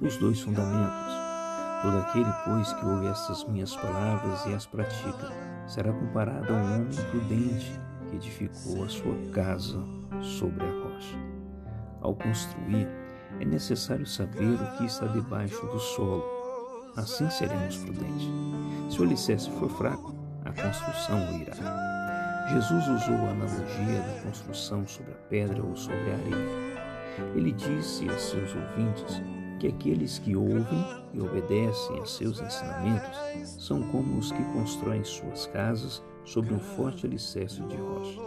os dois fundamentos. Todo aquele, pois, que ouve estas minhas palavras e as pratica, será comparado a um homem prudente que edificou a sua casa sobre a rocha. Ao construir, é necessário saber o que está debaixo do solo. Assim seremos prudentes. Se o alicerce for fraco, a construção irá. Jesus usou a analogia da construção sobre a pedra ou sobre a areia. Ele disse a seus ouvintes que aqueles que ouvem e obedecem a seus ensinamentos são como os que constroem suas casas sobre um forte alicerce de rocha.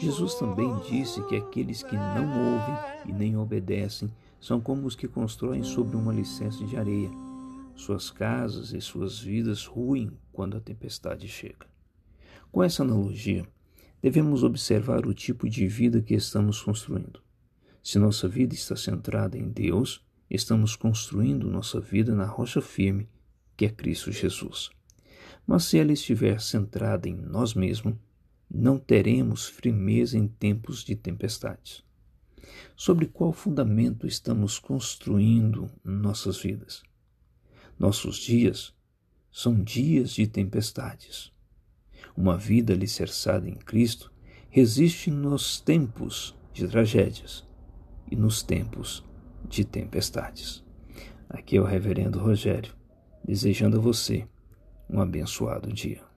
Jesus também disse que aqueles que não ouvem e nem obedecem são como os que constroem sobre um alicerce de areia. Suas casas e suas vidas ruem quando a tempestade chega. Com essa analogia, devemos observar o tipo de vida que estamos construindo. Se nossa vida está centrada em Deus, estamos construindo nossa vida na rocha firme, que é Cristo Jesus. Mas se ela estiver centrada em nós mesmos, não teremos firmeza em tempos de tempestades. Sobre qual fundamento estamos construindo nossas vidas? Nossos dias são dias de tempestades. Uma vida alicerçada em Cristo resiste nos tempos de tragédias e nos tempos de tempestades. Aqui é o Reverendo Rogério, desejando a você um abençoado dia.